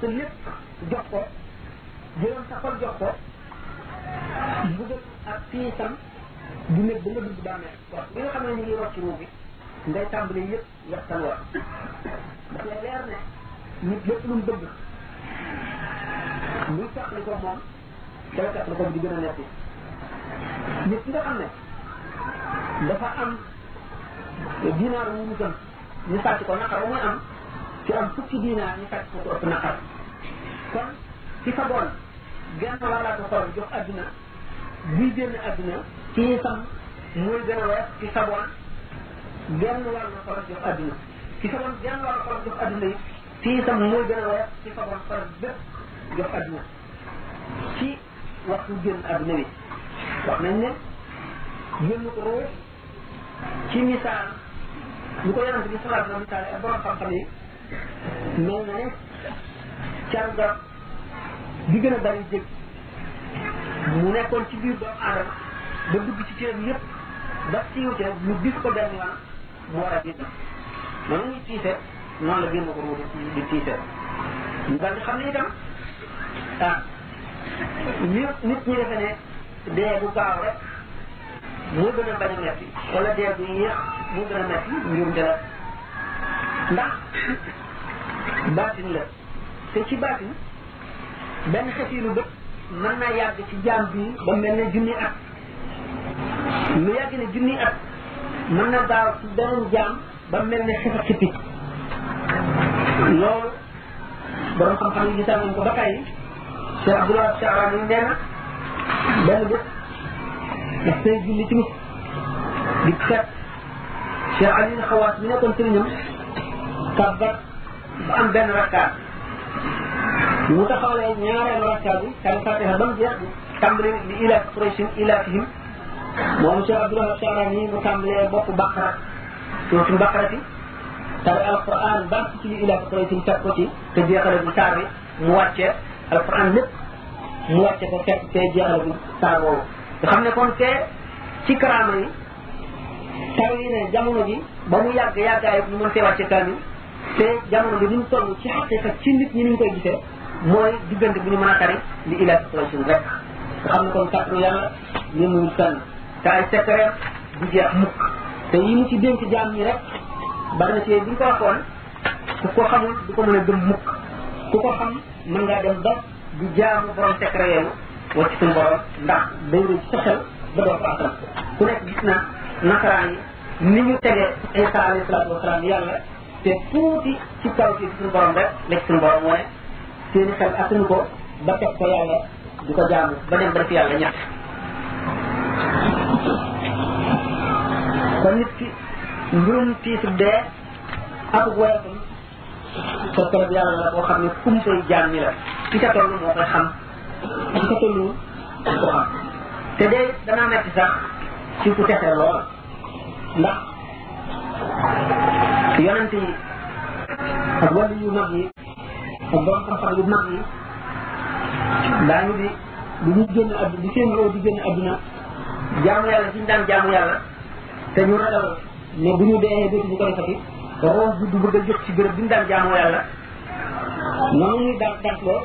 sa lépp jox ko jëloon sa xol jox ko mbugal ak tiisam du nekk ba nga dund bàmmeel kon bi nga xam ne ñu ngi rocc ruu bi ngay tàmbali yëpp waxtaan wa daf lay leer ne nit lépp lu mu bëgg lu teqli ko moom dana teqli ko di gën a nekk nit ki nga xam ne dafa am dinaar wu mu gën ñu sàcc ko naqar ba muy am ci am fukki dinaar ñu sàcc ko ko ëpp naqar kon ci sa boon genn wàllaatu xorom jox adduna buy génn àdduna ci ñu sam mooy gën a wees ci saboon genn wàll faral jox àdduna ci saboon genn wàll faral jox àdduna yi ci ñu sam mooy gën a wees ci saboon faral bépp jox àdduna ci waxtu génn àdduna bi wax nañ ne génn ko ci misaal bu ko yonent bi sallallahu alayhi wa sallam misaale ak borom xam-xam yi mel na ne car garab bi gën a bari jëg mu nekkoon ci biir doomu aadama ba dugg ci cër yëpp ba siiw ca ñu gis ko benn yoon mu war a génn noonu muy tiise noonu la génn ko ruudu di tiise ñu daal di xam ne itam ah nit ñi defe ne dee bu gaaw rek moo gën a bañ a metti wala dee bu yéex moo gën a metti njuum te la ndax baatin la te ci baatin benn xetiinu bët mën naa yàgg ci jaam bi ba mel ne junni at lu yàgg ne junni at mën na gaaw ci beneen jaam ba mel ne xefat ci picc loolu borom xam-xam yi gisal nañ ko ba tey Cheikh Abdoulaye Cheikh Arani nee na benn bés daf koy julli tamit di xeet Cheikh Aliou Xawaas mi nekkoon sëriñam kàbbar ba am benn rakkaat mu taxawalee ñaareelu rakkaat bi kan fatiha ba mu jeex tàmbali di ilaaf Qurayshin ilaafihim moom Cheikh Abdoulaye Cheikh Arani mu tàmbalee bopp Baqara suratul Baqara tari alquran ba ci li ila ko ci teg ko ci te jeexale bu saar bi mu wàcce alquran lépp mu wàcce ko fekk te jeexale bu saar boobu nga xam ne kon te ci karaama yi tari yi ne jamono ji ba mu yàgg yàggaay ñu mën see wàcce kaamil te jamono bi ñu toll ci xaqiqa ci nit ñi ñu koy gisee mooy diggante bu ñu mën a tari li ila ko ci rek nga xam ne kon kàttu yàlla yëmul kenn taay secret bu jeex mukk te yi mu ci dénk jaam ñi rek bari na ci bi ñu ko waxoon ku ko xamul du ko mën a gëm mukk ku ko xam mën ngaa dem ba di jaamu borom secret yooyu wacc suñu borom ndax day rëy ci sa xel ba doo ko attan ku nekk gis na nasaraan yi ni ñu tegee Isa alayhi salaatu wasalaam yàlla te tuuti ci kaw ci suñu borom rek nekk suñu borom mooy seen xel attanu ko ba teg ko yàlla di ko jaamu ba dem ba def yàlla ñett kon nit ki mbirum tiitu dee ak woyofam sa kërëb yàlla la boo xam ne kum koy jaam ñi la ci sa toll moo koy xam ci sa tollu ko xam te dee danaa metti sax ci ku texe lool ndax yonent yi ak wàllu yu mag yi ak borom xam-xam yu mag yi daañu di bu ñu génn àdduna bu seen roo di génn àdduna jaamu yàlla suñu daan jaamu yàlla te ñu ragal ne bu ñu dee dootu ñu ko defati roo bu du bëgg a jóg ci béréb bi ñu daan jaamu yàlla noonu ñuy daal daal loo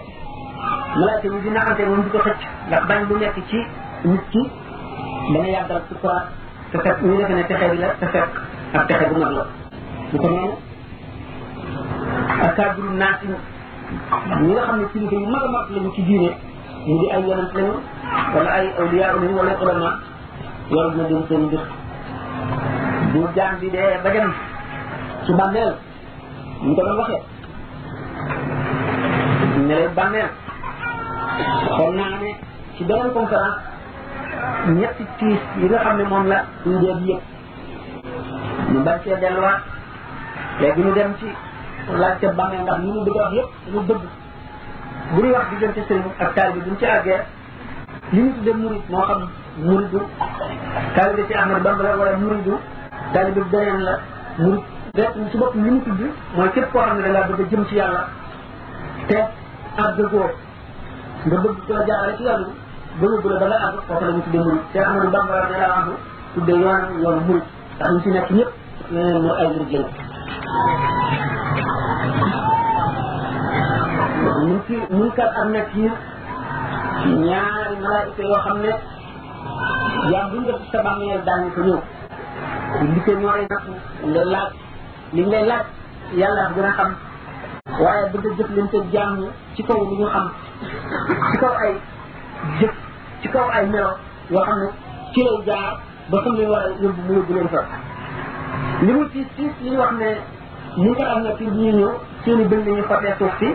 malaaka yi di naxante moom di ko xëcc ndax bañ lu nekk ci nit ki dana yàgg dara ci quoi te fekk ñu defe ne texe bi la te fekk ak texe bu mag la ñu ko noonu akaabiru naas yi ñi nga xam ne kilifa yu mag a mag lañu ci diine ñu di ay yonent lañu wala ay awliyaa lañu wala ulama loolu dina dem seen mbir bu jaam bi dee ba dem ci bàmmeel ñu ko doon waxee ne leen bàmmeel xool naa ne ci beneen conférence ñetti tiis yi nga xam ne moom la ñu dee bi yëpp ñu bañ cee delluwaat léegi ñu dem ci laajte bàmmeel ndax ñu ñu bëgg a wax yëpp ñu bëgg bu ñuy wax diggante sëriñ ak taal bi buñ ci àggee li ñu tuddee murid moo xam muridu taalibe ci Ahmad Bamba la wala muridu taalibe beneen la murid rek ci bopp li mu tudd mooy képp koo xam ne da ngaa bëgg a jëm ci yàlla te àgg goo nga bëgg koo jaarale ci yàlla ba yóbbu la ba nga àgg kooku la ñu tuddee murid te Ahmadu Bamba radiyallahu anhu tuddee yoon yoonu murid ndax ñu ci nekk ñëpp nee leen mooy ay murid lañu mun ci mun kar am na ci ñaari malaayika yoo xam ne yaa buñ def sa bàmmeel daañu ko ñëw ndike ñoo lay natt nga laaj li ngay laaj yàlla gën a xam waaye bëgg a jëflante jaam ñi ci kaw li ñu xam ci kaw ay jëf ci kaw ay melo yoo xam ne ci lay jaar ba xam ne war a yóbbu mu yóbbu leen fa li mu ci siis li wax ne ñi nga xam ne ci ñuy ñëw seen i dënd yi xotee suuf si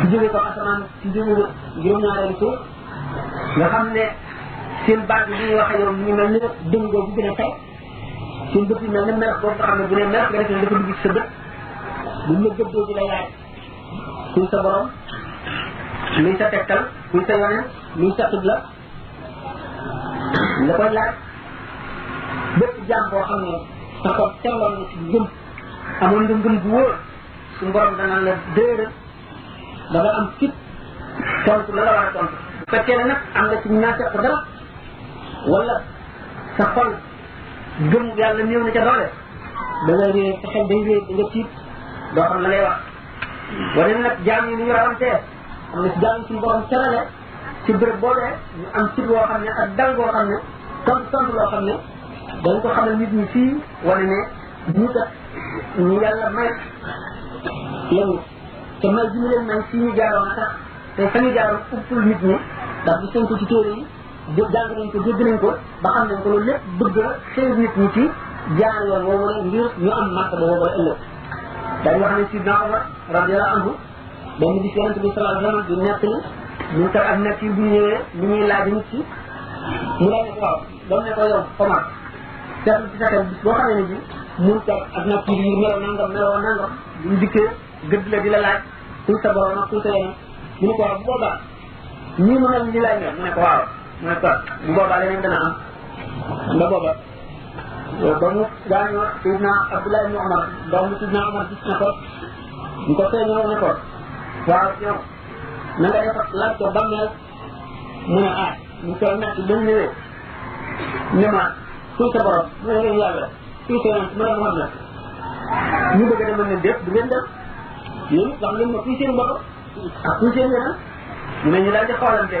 ci jóge ko asamaan ci jóge ko juróom-ñaareelu suuf nga xam ne seen baat bi ñuy wax yow ñu mel ne dëng boobu gën a tey seen bët yi mel ne melax boobu nga xam ne bu ne melax nga defee dafa dugg ci sa bët bu ñu la gëddoo di la yaay kuy sa borom luy sa tegtal luy sa yoneen luy sa xibla la koy laaj bépp jaam boo xam ne sa xol selloon na ci ngëm amoon nga ngëm bu wóor suñu borom dana la dëëral da nga am fit tontu la la war a tontu bu fekkee ne nag am nga ci ñaata dara wala sa xol gëm yàlla néew na ca doole da nga réer sa xel day réer da nga tiit doo xam la lay wax wane nag jaam yi ni ñu rawantee am na si jaamu suñu borom terale ci béréb boobee ñu am sit woo xam ne ak dal boo xam ne tontu tontu loo xam ne dañ ko xamal nit ñi fii wala ne ñu kat ñu yàlla may yéen te may ji ñu leen may fii ñu jaaroon a tax te fa ñu jaaroon uppul nit ñi ndax gis nañ ko ci téere yi dé jàng nañ ko dégg nañ ko ba xam nañ ko loolu lépp bëgg a xëy nit ñi ci jaar yoon woowu ngir ñu am màkk ba woowu ëllëg dañ wax ne sidna Omar radiyallahu anhu benn bis yonent bi sallallahu alayhi wasallam di nekk ni ñu tar ak nekk yi bu ñëwee lu ñuy laaj nit ki mu daal ne ko waaw doon ne ko yow Omar seetlu ci sa xel bis boo xamee ne bi mun tar ak nekk yi yu melo nangam meloo nangam bu ñu dikkee gëdd la di la laaj kuy sa borom ak kuy sa yeneen mu ne ko waaw bu boobaa ñii mu mel ni lay mel mu ne ko waaw mu ne ko bu boobaa leneen dana am ba booba ba mu gaañoo Seydina Abdoulaye ibn Omar doomu Seydina Omar gis na ko ñu ko feeñoo ne ko waaw yow na nga def laaj ko bàmmeel mu ne ah mu koy natt ba mu ñëwee ne ma kuy sa borom mu ne leen yàlla kuy sa yoon mu ne moom la ñu bëgg a demal ne déet du ngeen dem yéen wax leen ma kuy seen borom ak kuy seen yeneen ñu ne ñu daal di xoolante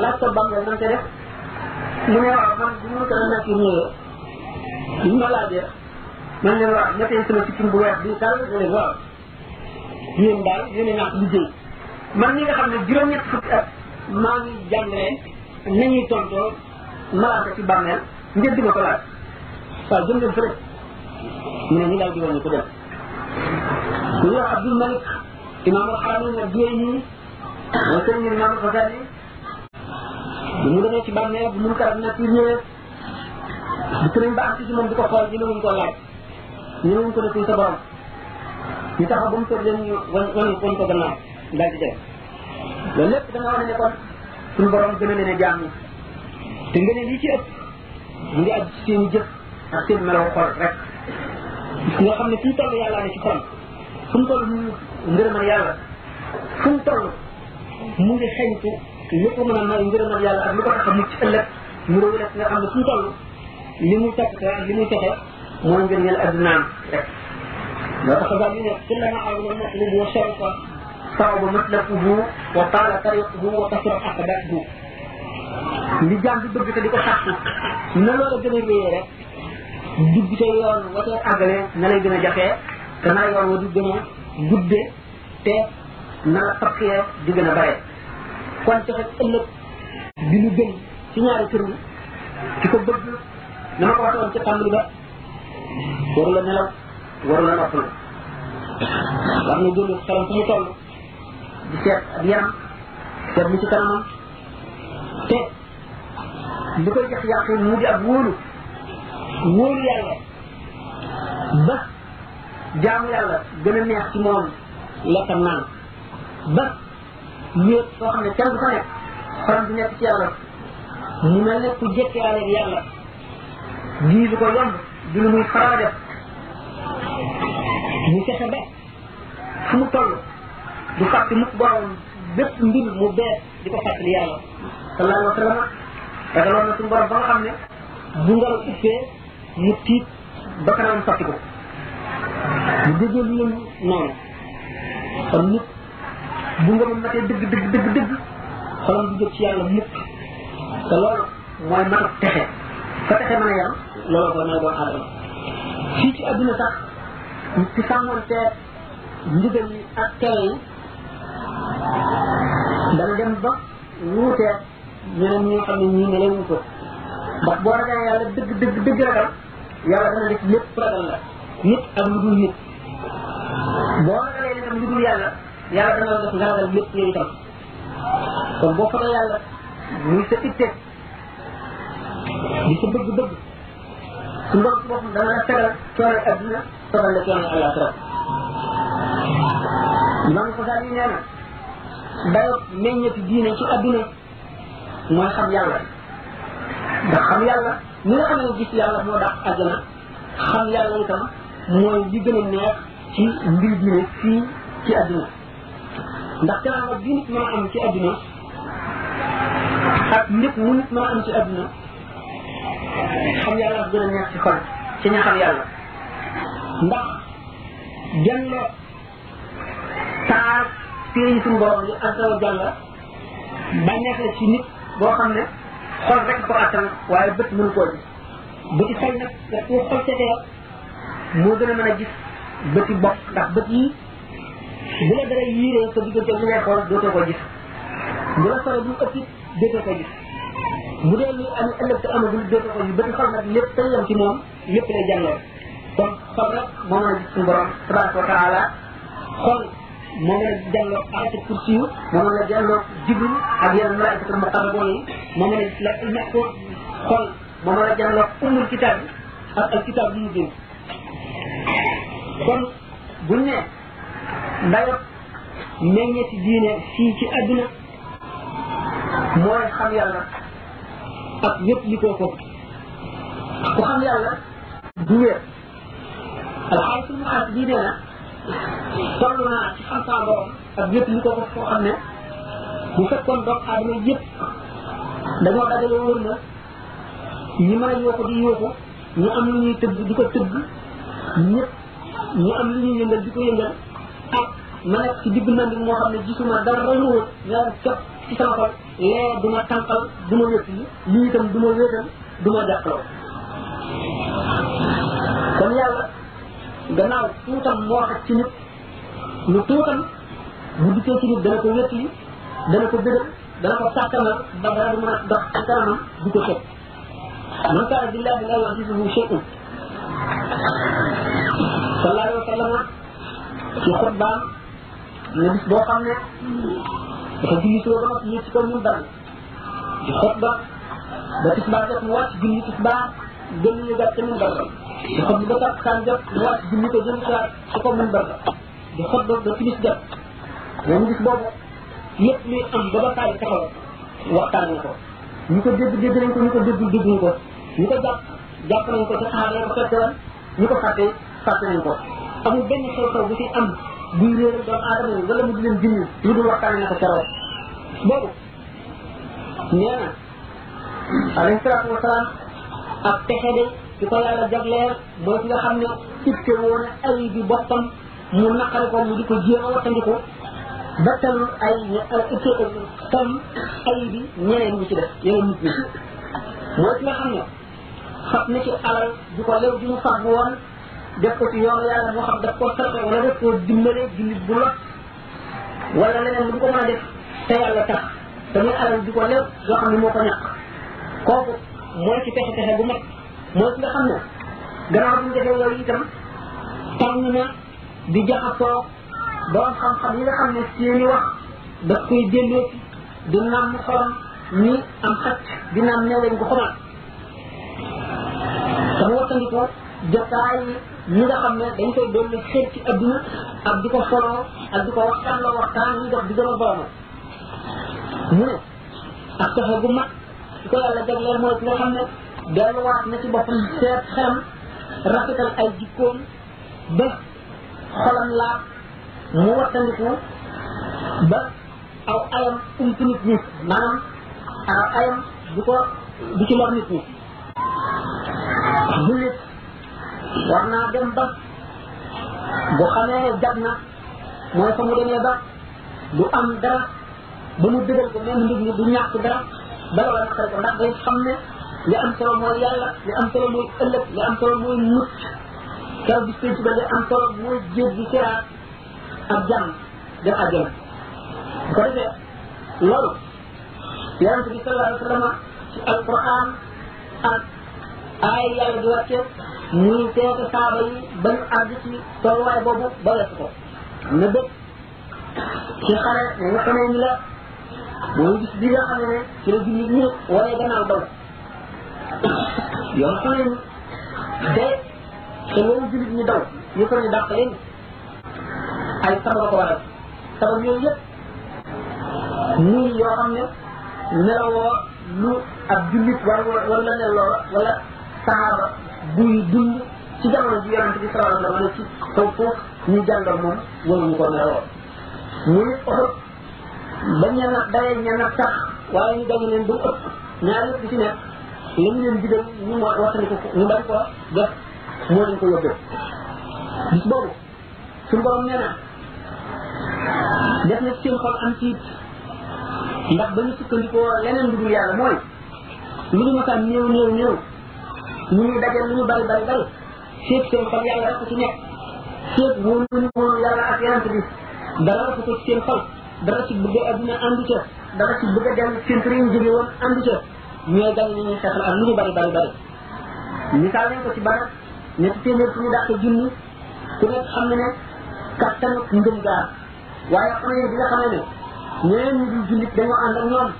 laaj ko bam leen man te def li may wax man bi ma ko doon nekk ñëwee li ma laajee man leen wax ñetti sama sikkim bu weex bi tal ne leen waaw yéen daal yéen a ñàkk liggéey man ñi nga xam ne juróom-ñett fukki at maa ngi jàngale ni ñuy tontoo malaaka ci bàmmeel ngeen di ma ko laaj waaw jëm leen fële mu ne ñu daal di woon ko dem ñu wax Abdul Malik imaam al-Xaamil ak mooy sëriñ ñu naan xasaar yi bu mu demee ci bàmmeel bu mun karab nag ñëwee bu sëriñ ba agsi ci moom di ko xool ñëwuñ ko laaj ñëwuñ ko ne kuy sa borom ñu taxaw ba mu tëdd leen ñu wan wan wan ko gannaaw daal di dem loolu lépp da nga wane ne kon suñu borom gën a leen a jaam ñi te nga ne lii ci ëpp mu ngi aju ci seen jëf ak seen melaw xol rek nga xam ne fii toll yàlla ne ci xol fu mu toll ngërëmal yàlla fu mu toll mu ngi xeñtu li ko mën a may ngërëmal yàlla ak lu ko tax a mucc ëllëg mu réew rek nga xam ne fu mu toll li muy takk ak li muy fexe mooy ngëneel addunaam rek loo tax daal ñu ne kullama awla al-mu'min wa sharifa sawaba matlabuhu wa taala tariquhu wa kasura aqdatuhu li jaam bi bëgg te di ko sàkku na loola gën a réyee rek dugg ca yoon wa ca àggale na lay gën a jafee te na yoon wa di gën a gudde te na la pakkee di gën a bare kon joxe ëllëg di lu gën ci ñaari kër yi ki ko bëgg na ma ko waxee woon ci tàmbali ba waru la nelaw waru la noppalu war na jënd xelam fu mu toll di seet ak yaram seet li ci kanamam te li koy jox yaqin mu di ak wóolu wóolu yàlla ba jaamu yàlla gën a neex ci moom lekkam naan ba wéet soo xam ne kenn du fa nekk xolam du nekk ci yàlla mu mel ne ku jëkkaale ak yàlla lii lu ko yomb du lu muy faral a def mu fexe ba fu mu toll du fàtte mukk borom bépp mbir mu bees di ko fàttali yàlla sallallahu alayhi wa sallam ragaloon na suñu borom ba nga xam ne bu ngelaw uppee mu tiit ba kanam sotti ko bu déggee lu noonu kon nit bu ngëmam matee dëgg dëgg dëgg dëgg xolam du jóg ci yàlla mukk te loolu mooy mën a texe fa texe mën a yam loolu ko mooy doon aadama fii ci adduna sax ci sàmmoonte ndigal yi ak tere yi dana dem ba wuutee ñeneen ñi nga xam ne ñii ne leen ko ndax boo ragalee yàlla dëgg dëgg dëgg ragal yàlla dana def lépp ragal la nit ak lu dul nit boo ragalee itam lu dul yàlla yàlla dana la def nga ragal lépp yooyu itam kon boo fa yàlla muy sa itte di sa bëgg-bëgg su loolu si boppam dana la tegal coono adduna tegal la coono àllaaxira imam Xasaali nee na dayo meññati diine ci adduna mooy xam yàlla ndax xam yàlla ñi nga xam ne gis yàlla moo dàq àjjana xam yàlla itam mooy li gën a neex ci mbir bi ne fii ci àdduna ndax teraanga bi nit mën a am ci àdduna ak nit mu nit mën a am ci àdduna xam yàlla gën a neex ci xol ci ña xam yàlla ndax jënd taar téere yi suñu borom yi azza wa jalla bànneex la ci nit boo xam ne xol rek ko attan waaye bët mënu koo gis bëti xol nag nga ko xol setee moo gën a mën a gis bëti bopp ndax bët yi bu la dara yiiree sa diggante li ngay xool dootoo ko gis bu la sore bu ëpp dootoo ko gis bu dee lu am ëllëg te amagul dootoo ko gis bëti xol nag lépp tey yam ci moom yëpp lay jàngoo kon xol rek moo mën a gis suñu borom tabaraka wa taala xol moo mën a jàngoo ayatu kursi yu moo mën a jàngoo jibril ak yeneen malaayikatul muqarraboon yi moo mën a la ilmi ko xol moo mën a jàngoo umul kitaab bi ak al kitaab bi ñu bind kon buñ ne dayoo meññeeti diine fii ci àdduna mooy xam yàlla ak yëpp li koo ko ku xam yàlla du wér alxaay suñu xaas bii nee na toll naa ci xam saa borom ak yëpp li ko ko foo xam ne bu fekkoon doomu aadama yëpp dañoo dajale woon na ñi mën a yooku di yooku ñu am lu ñuy tëgg di ko tëgg ñëpp ñu am lu ñuy yëngal di ko yëngal ak ma nekk ci digg mandi moo xam ne gisuma dara lu wut ñaar képp ci sama xol lee du ma tànqal du ma wétti lii itam du ma wéetal du ma jàppaloo kon yàlla gannaaw tuutam moo tax ci nit lu tuutam bu dikkee ci nit dana ko wétti dana ko bégal dana ko sàkkanal ba dara du mën a dox ci kanamam du ko tëb man kaana billahi la yu'jizuhu shay'un sallallahu alayhi wa sallam ci xutbaam ñu gis boo xam ne dafa julli soo ba noppi yëg ci kaw mun dal di xot ba ba tisbaar jot mu wàcc julli tisbaar gën ñu gàtt mun dal di xot ba tàkk saan jot mu wàcc julli ko jëm ci waat ci kaw mun dal di xot ba ba timis jot moom gis boobu yëpp luy am ba ba kaay taxaw waxtaan nañ ko ñu ko dégg dégg nañ ko ñu ko dégg dégg nañ ko ñu ko jàpp jàpp nañ ko ci xaar ko fekk woon ñu ko fàtte fàtte nañ ko amul benn xew-xew bu fi am buy réer doomu aadama yi wala mu di leen dindi lu dul waxtaane na ko keroog boobu nee na alayhi salaatu wasalaam ak pexe de ki ko yàlla jagleel mooy ki nga xam ne itte woon ay bi boppam mu naqari ko mu di ko jéem a wattandiku ba talul ay itte tam ay bi ñeneen ñi ci def yeneen nit ñi mooy ki nga xam ne fab na ci alal ju ko lew ju mu fab woon def ko ci yoonu yàlla moo xam daf koo sarxe wala daf koo dimbale jullit bu lot wala leneen lu mu ko mën a def te yàlla tax te muy alal ju ko lew yoo xam ne moo ko ñàkk kooku mooy ci pexe pexe bu mag mooy ki nga xam ne gannaaw bi mu defee yooyu itam tànn na di jaxasoo borom xam-xam yi nga xam ne seeni wax daf koy jëndee di naan mu xorom ni am xaj di naan neeweñ gu xomal te mu wattandiku jotaay yi nga xam ne dañ koy doon xeet ci adduna ak di ko foroo ak di ko waxtaan la waxtaan ñuy dox di gën a boromam mu ne ak pexe gu mag su ko yàlla jagleel mooy ki nga xam ne delluwaat na ci boppam seet xelam rafetal ay jikkoom ba xolam laab mu wattandiku ba aw ayam ump nit ñi maanaam aw ayam du ko du ci lor nit ñi jullit war naa dem ba bu xamee ne jag na mooy fa mu demee ba du am dara ba mu dëgal ko même nit ñi du ñàkk dara ba loola naqari ko ndax day xam ne li am solo mooy yàlla li am solo mooy ëllëg li am solo mooy mucc keroog bis pénc ba li am solo mooy jéeg bi siraat ak jàmm dem àjjana ko defee loolu yonent bi sallallahu alayhi wa sallam ci alquran ak ay yàlla di wàcce muy teete saaba yi ba ñu àgg ci tolluwaay boobu ba weesu ko na dëkk ci xare nga xamee ni la mooy bis bi nga xam ne ci la jullit ñi waree gannaaw daw yoon ko leen de te loolu jullit ñu daw ñu ko ñu dàq leen ay sabab ko waral sabab yooyu yëpp muy yoo xam ne nelawoo lu ab jullit war war la neloo wala saxaaba buy dund ci jamono ji yonent bi sallallahu alayhi wa sallam ci kaw foofu ñu jàngal moom waruñu ko neloo muy bañ ña nag dawee ña nag sax waaye ñu dañu leen ba mu ëpp ñaar yëpp ci nekk la ñu leen digal ñu mo waxtani ko ñu bañ ko def moo leen ko yóbbee bis boobu suñu borom nee na def na seen xol am tiit ndax ba ñu sukkandikoo leneen lu dul yàlla mooy lu ñu masaan néew néew néew ñu ñu dajal lu ñu bari bari bari seet seen xol yàlla rek ci nekk seet wóolu ñu wóolu yàlla ak yonent bi dara rek ci seen xol dara ci bëgg adduna àndu ca dara ci bëgg a dem seen kër yi jóge woon àndu ca ñooy gan ñi ñuy xeexal ak lu ñu bari bari bari misaal nañ ko ci bari ñetti téeméer fu ñu dàq junni ku nekk xam ne ne kattanu ngëm gaar waaye xam ne bi nga xam ne ñeneen ñi dul jullit dañoo ànd ak ñoom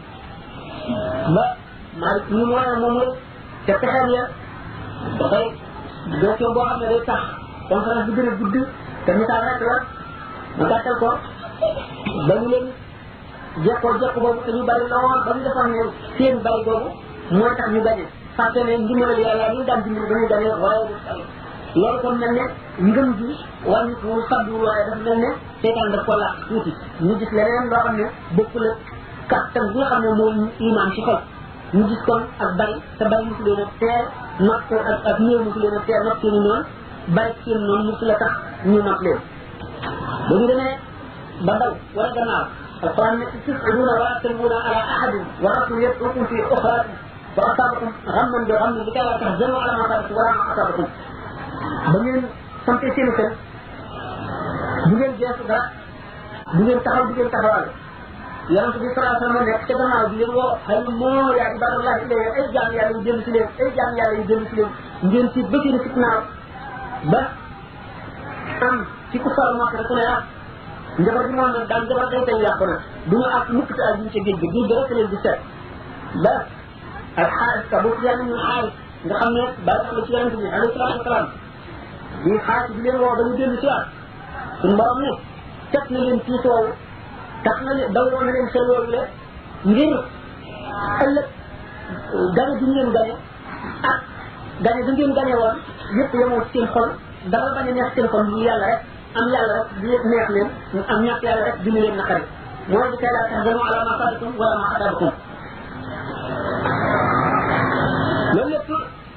ba maa ngi mu ne moom la te pexeel ya dafay question boo xam ne day tax conférence bi gën a gudd te misaal rek la mu gàttal ko ba ñu leen jekkoo jekk boobu te ñu bari lool ba ñu defoon ne seen bari boobu mooy tax ñu gañe fàtte ne ndimbalal yàlla ñu daan dimbali ba ñu gañe waaye loolu kon mel ne ngëm gi wàññi ko faddu waaye dafa mel ne seetaan daf ko làq tuuti ñu gis leneen loo xam ne bokkul ak kàttan bi nga xam ne moom imaan ci xol ñu gis kon ak bari te bari mosu leen a teer not ko ak ak néew mosu leen a teer not seen i noonu bari seen noonu mosu la tax ñu not leen ba ñu demee ba daw wala gannaaw alquran ne tis'uuna wa tarbuuna ala ahadin wa rasul yad'ukum fi uxraakum fa asaabakum xamman bi xammin li kay laa tax jëmoo ala ma asaabakum wala ma asaabakum ba ngeen sante seen i xel du ngeen geesu dara du ngeen taxaw du ngeen taxawal yonent bi sallallahu alayhi wa sallam nekk ca gannaaw di leen woo xëy na moo yaa ibadallah ilayya ay jaam yàlla yu jëm si leen ay jaam yàlla yu jëm si leen ngeen ci bëgg na fitnaaw ba am ci ku faral moo xam ne ah njaboot bi moom nag daal njaboot day tey yàqu na du ñu ak mukk te ak ñu ca géej gi géej gi rek leen di seet ba alxaaris ka boobu yàlla ñu xaaris nga xam ne bàyyi xam ne ci yonent bi alayhi salaatu wa salaam bi xaaj bi leen woo ba ñu dellu si waat suñu borom ne teg na leen tiis woowu tax na leen dawloo na leen xel woowu la ngir ëllëg gane bi ngeen gane ak gane bi ngeen gane woon yëpp yemoo ci seen xol dara bañ a neex seen xol lu yàlla rek am yàlla rek di neex leen am ñàkk yàlla rek dina leen naqari mooy di kay laa tax danu ala ma fadikum wala ma xadabakum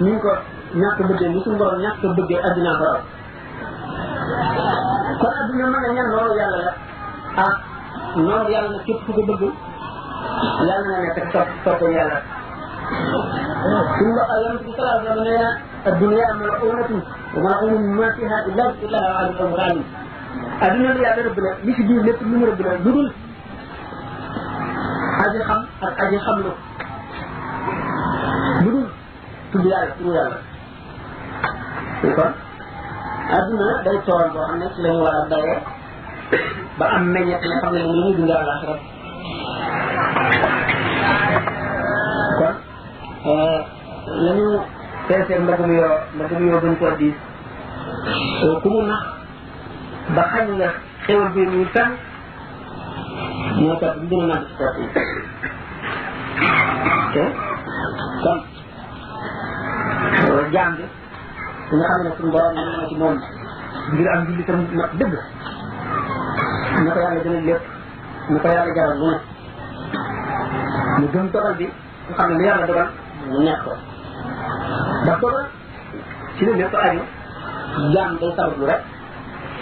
ñu ko ñàkk bëggee ni suñu borom ñàkk bëggee addina ko raw kon addina mën a ñan loolu yàlla la ah noonu yàlla na képp ku ko bëgg yàlla na nekk topp topp yàlla suñu ba yam ci salaa sallam nee na adduna malaunatu wa malaunun ma fiha illa illa alim alim adduna bi yàlla rëbb na li ci biir lépp lu mu rëbb na lu dul aji xam ak aji xam lu lu dul tudd yàlla turu yàlla ñu kon adduna day tool boo xam ne ci lañu war a dayee ba am meññet nga xam ne moom la ñuy dundee àllaaxira kon euh, la ñu peesee mbëgg mu yoo mbëgg mu yoo gën koo diis ku mu nax ba xañ nga xewal bi ñu tan moo tax bu gën a màgg topp yi te kon jaam bi su nga xam ne suñu borom mën na ci moom ngir am julli tam mat dëgg na ko yàlla gën a lépp na ko yàlla jaral lu ne mu gëm dogal bi nga xam ne lu yàlla dogal mu nekk ko ndax dogal ci lu lépp aju jaam day sabablu rek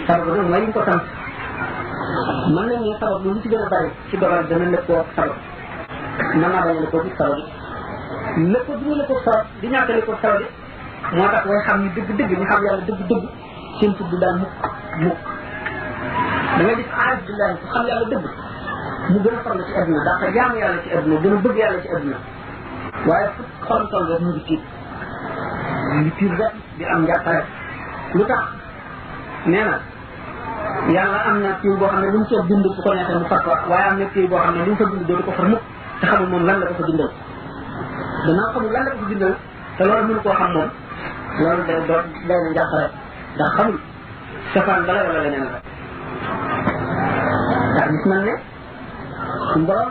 sabablu nag mooy ñu ko sant mën nañ ne sabablu lu ci gën a bari ci dogal dana lëkkoo ak sabab mën naa bañ a lëkkoo ci sabab lëkkoo bi ñu lëkkoo sabab di ñàkk a lëkkoo sabab moo tax way xam ñu dëgg-dëgg ñu xam yàlla dëgg-dëgg seen tudd daal mukk mukk da ngay gis aarif billahi ku xam yàlla dëgg mu gën a farlu ci adduna daa ko jaamu yàlla ci adduna gën a bëgg yàlla ci adduna waaye fu xolam toll rek mu ngi tiit mu ngi tiit rek di am njàppare lu tax nee na yàlla am na kii boo xam ne lu mu ca bind bu ko neexee mu far ko waaye am na kii boo xam ne lu mu fa bind dootu ko far mukk te xamul moom lan la ko fa bindal danaa xamul lan la ko fa bindal te loolu mënu koo xam moom loolu day doon day na njàqare ndax xamul safaan bala wala leneen la ndax gis nañ ne suñu borom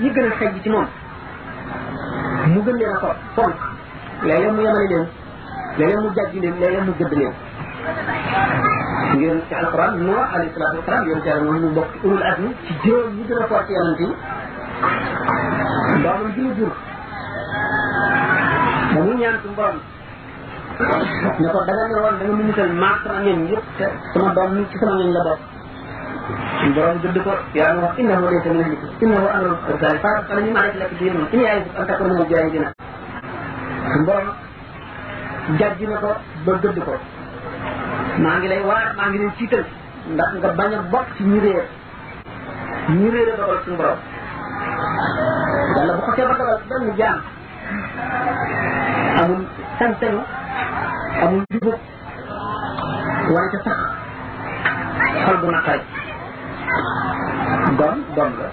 ñi gën a xejj ci moom mu gën leen a ko fonk léeg-léeg mu yemale leen léeg-léeg mu jàjji leen léeg-léeg mu gëdd leen ngeen ci alquran noo alayhi salaatu wasalaam yonent yàlla moom mu bokk ulul azmi ci juróom ñi gën a fort ci yonent yi doomam ji mu jur ba mu ñaan suñu borom ne ko da nga ne woon da nga mu musal maag sama ñoom yëpp te sama doom mi ci sama ñoom la bokk suñu borom gëdd ko yaa ngi wax innahu laysa min ahlik innahu amrun sali fa qala ñu ma rek lekk di yéen ini ay an takuna min jaay dina suñu borom jàjj na ko ba gëdd ko maa ngi lay waar maa ngi lay ciital ndax nga bañ a bokk ci ñi réer ñu réere dogal suñu borom yàlla bu ko see ba dogal benn jaam amul sañ-sañu amul jubub wante sax xol bu naqari doom doom la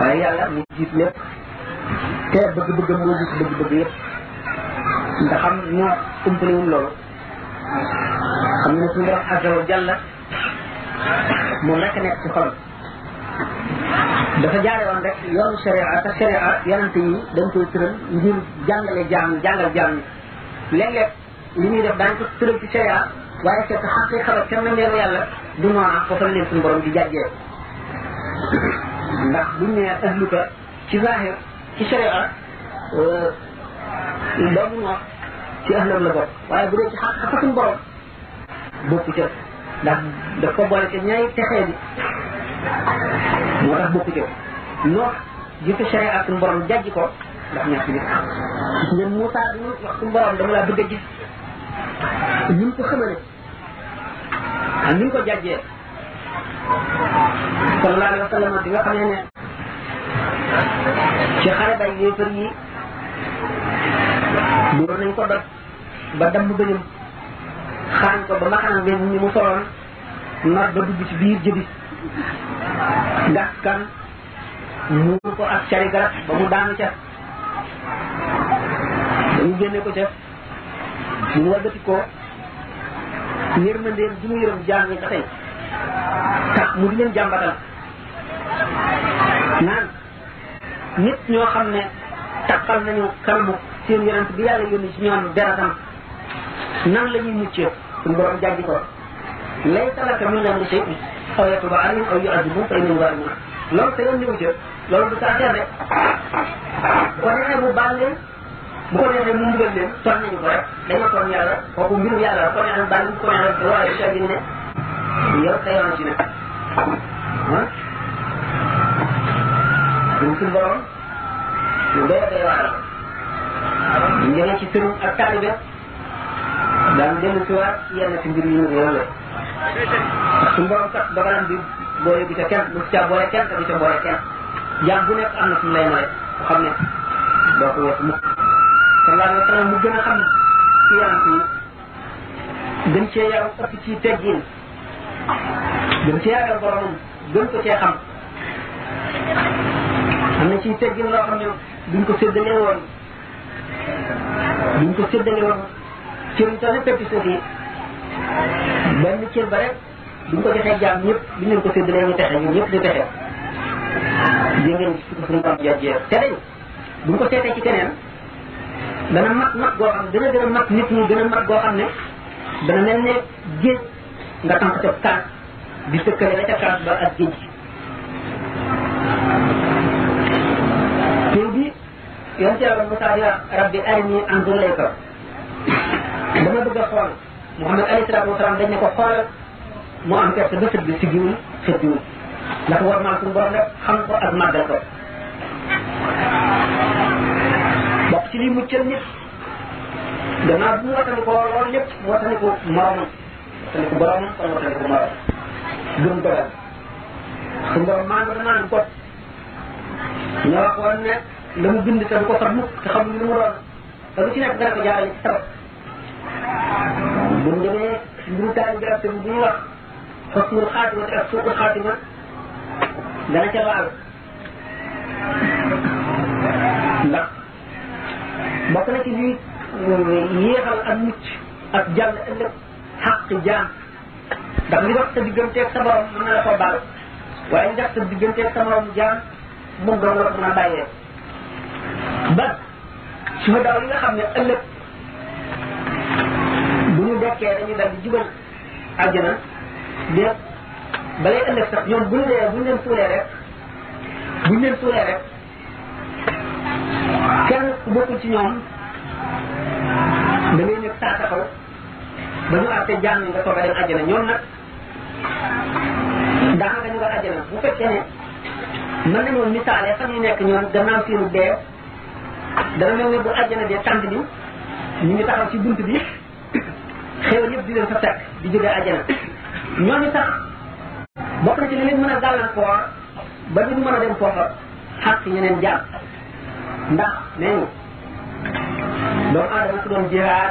waaye yàlla mu jiit lépp te bëgg-bëgg moo jiit bëgg-bëgg yëpp nga xam ñoo umpalewul loolu xam ne suñu borom azza wa jalla moom rek nekk ci xolam dafa jaare woon rek yoonu sharia te sharia yonante yi dañ koy tëral ngir jàngale jaam jàngal jaam yi léeg-léeg li ñuy def daañu ko tëral ci sharia waaye fekk xaqi xabar kenn na meeru yàlla du noona foofa leen suñu borom di jàjjee ndax buñ ne ahluka ci zahir ci sharia doomu noor ci ahlam la bokk waaye bu dee ci xaq xaq suñu borom bokku ca ndax daf ko boole ca ñaay texee bi moo tax bokku ca noox ji ko sere ak suñu borom jajji ko ndax ñaar ci nit gis ngeen Moussa bi ñu wax suñu borom dama laa bëgg a gis ñu ko xamale ak ñu ko jajjee sallallahu alayhi wa sallam bi nga xamee ne ci xare bay yéefar yi dóor nañ ko doj ba damm bëñam xaañ ko ba maxanam bi ñi mu soloon mar ba dugg ci biir jëbi gas kan muur ko ak cari garab ba mu daanu ca dañu génne ko ca ñu wàggati ko yërmandeem ji mu yërëm jaam ñi ba tey tax mu di leen jàmbatal naan nit ñoo xam ne takkal nañu kalmu seen yonent bi yàlla yónni ci ñoom deratam nan la ñuy muccee suñu borom jàjji ko laysa laka min amri shay'un aw yatuba alayhim aw yu'adhibuhum fa innahum zalimun loolu sa yoon ñëw ca loolu du sa affaire de bu ko defee mu baal leen bu ko defee mu mbugal leen tooñ nañu ko rek dañoo tooñ yàlla kooku mbirum yàlla la ko neexal bàyyi ko neexal te wala échec bi ne yow sa yoon ci nag ah suñ suñ borom lu doy doy waar la ñu demee ci sëriñ ak taalibe daan dellu si waat yenn ci mbir yu ñu réew la ndax suñu borom kat dogalam bi boole bi ca kenn bu ca boole kenn te bu ca boole kenn jaam bu nekk am na fu mu lay mare ku xam ne doo ko weesu mukk sallallahu alayhi wa sallam mu gën a xam ci yaram ci gën cee yaram ëpp ci teggin gën cee yaram boromam gën ko cee xam am na ci teggin loo xam ne duñ ko séddalee woon buñ ko séddale woon cër yi toll pepp suuf yi benn cër ba rek buñ ko joxee jaam ñëpp buñ leen ko séddalee ñu texe ñun ñëpp ñu texe di ngeen gis ko suñu borom jojjee te dañ buñ ko seetee ci keneen dana mat mat goo xam dana gën a mat nit ñi gën a mat goo xam ne dana mel ne géej nga tànk ca kaas di tëkkale la ca kaas ba ak géej yonent yàlla Moussa di wax rabbi arini anzur ilayka dama bëgg a xool Muhammad alayhi salaatu wasalaam dañ ne ko xoolal mu am kersa ba sëb bi si jiwul xëj jiwul ndax war maa suñu borom rek xam ko ak màggal ko bokk ci liy muccal nit gannaaw bu mu watani ko loolu lépp mu watani ko moromam watani ko boromam wala watani ko morom gëm dogal suñu borom maa ngi ko maa ngi ko ñu waxoon ne la mu bind te du ko far mukk te xamuñu lu mu doon te lu ci nekk dana ko jaarale ci sabab bu ñu demee mbiru taal garab te bu ñuy wax xosnul xaatima te ak suuqul xaatima dana ca laal ndax bokk na ci lii yéexal ak mucc ak jàll ëllëg xaq jaam ndax li dox sa digganteeg sa borom mën na la ko baal waaye li dox sa digganteeg sa morom jaam moom dong la ko mën a bàyyee ba su ma daaw yi nga xam ne ëllëg bu ñu dekkee dañu dal di jubal àjjana de balay ëllëg sax ñoom bu ñu dee bu ñu leen suulee rek bu ñu leen suulee rek kenn ku bokkul ci ñoom da ngay nekk saa taxaw ba ñu àtte jaan ñi nga soog a dem àjjana ñoom nag daanaka ñu nga àjjana bu fekkee ne mën nañoo misaale fa ñu nekk ñoom gannaaw seenu dee dana mel ne bu àjjana dee tànt bi ñu ngi taxaw ci bunt bi xéwal yëpp di leen fa fekk di jóge àjjana ñooñu sax bokk na ci li leen mën a gàllankoor ba du mën a dem foofa xàq ñeneen jàpp ndax nee ñu doomu aadama su doon jihaar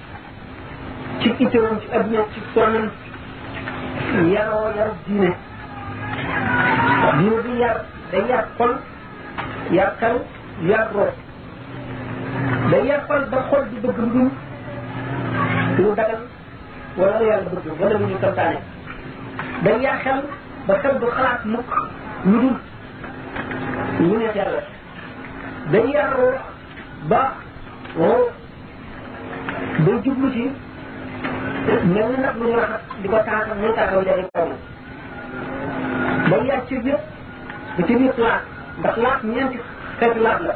ci itteewam ci adduna ci sonnam yaroo yarub diine diine bi yar day yar xol yar xel yar root day yar xol ba xol di bëgg lu lu dagal wala lu yàlla bëgg wala lu ñu santaane day yar xel ba xel du xalaat mukk lu dul lu neex yàlla dañuy yar ruux ba ruux day jublu ci mel ni nag lu ñu raxas di ko taata muy taataw jëri kaw day yar ci yëpp ba ci biir laat ndax laat ñeenti xeetu laat la